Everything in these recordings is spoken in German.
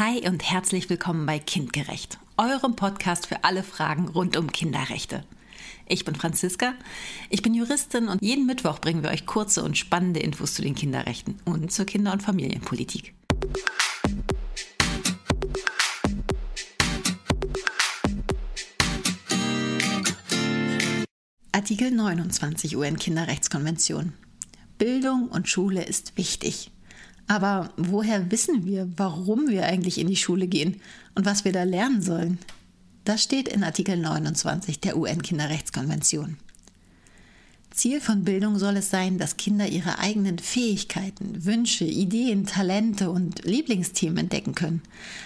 Hi und herzlich willkommen bei Kindgerecht, eurem Podcast für alle Fragen rund um Kinderrechte. Ich bin Franziska, ich bin Juristin und jeden Mittwoch bringen wir euch kurze und spannende Infos zu den Kinderrechten und zur Kinder- und Familienpolitik. Artikel 29 UN-Kinderrechtskonvention. Bildung und Schule ist wichtig. Aber woher wissen wir, warum wir eigentlich in die Schule gehen und was wir da lernen sollen? Das steht in Artikel 29 der UN-Kinderrechtskonvention. Ziel von Bildung soll es sein, dass Kinder ihre eigenen Fähigkeiten, Wünsche, Ideen, Talente und Lieblingsthemen entdecken können,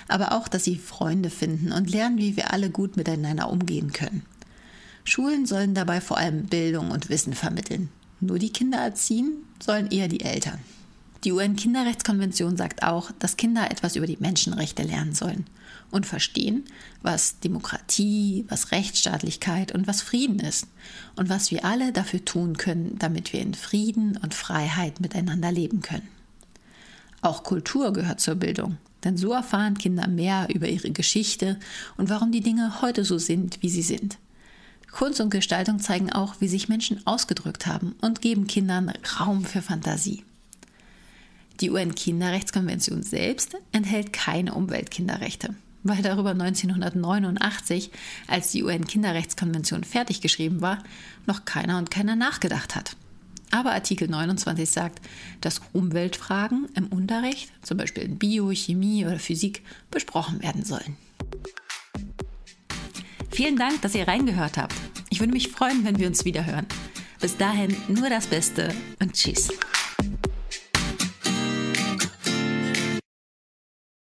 aber auch, dass sie Freunde finden und lernen, wie wir alle gut miteinander umgehen können. Schulen sollen dabei vor allem Bildung und Wissen vermitteln. Nur die Kinder erziehen sollen eher die Eltern. Die UN-Kinderrechtskonvention sagt auch, dass Kinder etwas über die Menschenrechte lernen sollen und verstehen, was Demokratie, was Rechtsstaatlichkeit und was Frieden ist und was wir alle dafür tun können, damit wir in Frieden und Freiheit miteinander leben können. Auch Kultur gehört zur Bildung, denn so erfahren Kinder mehr über ihre Geschichte und warum die Dinge heute so sind, wie sie sind. Kunst und Gestaltung zeigen auch, wie sich Menschen ausgedrückt haben und geben Kindern Raum für Fantasie. Die UN-Kinderrechtskonvention selbst enthält keine Umweltkinderrechte, weil darüber 1989, als die UN-Kinderrechtskonvention fertig geschrieben war, noch keiner und keiner nachgedacht hat. Aber Artikel 29 sagt, dass Umweltfragen im Unterricht, zum Beispiel in Bio, Chemie oder Physik, besprochen werden sollen. Vielen Dank, dass ihr reingehört habt. Ich würde mich freuen, wenn wir uns wieder hören. Bis dahin nur das Beste und tschüss.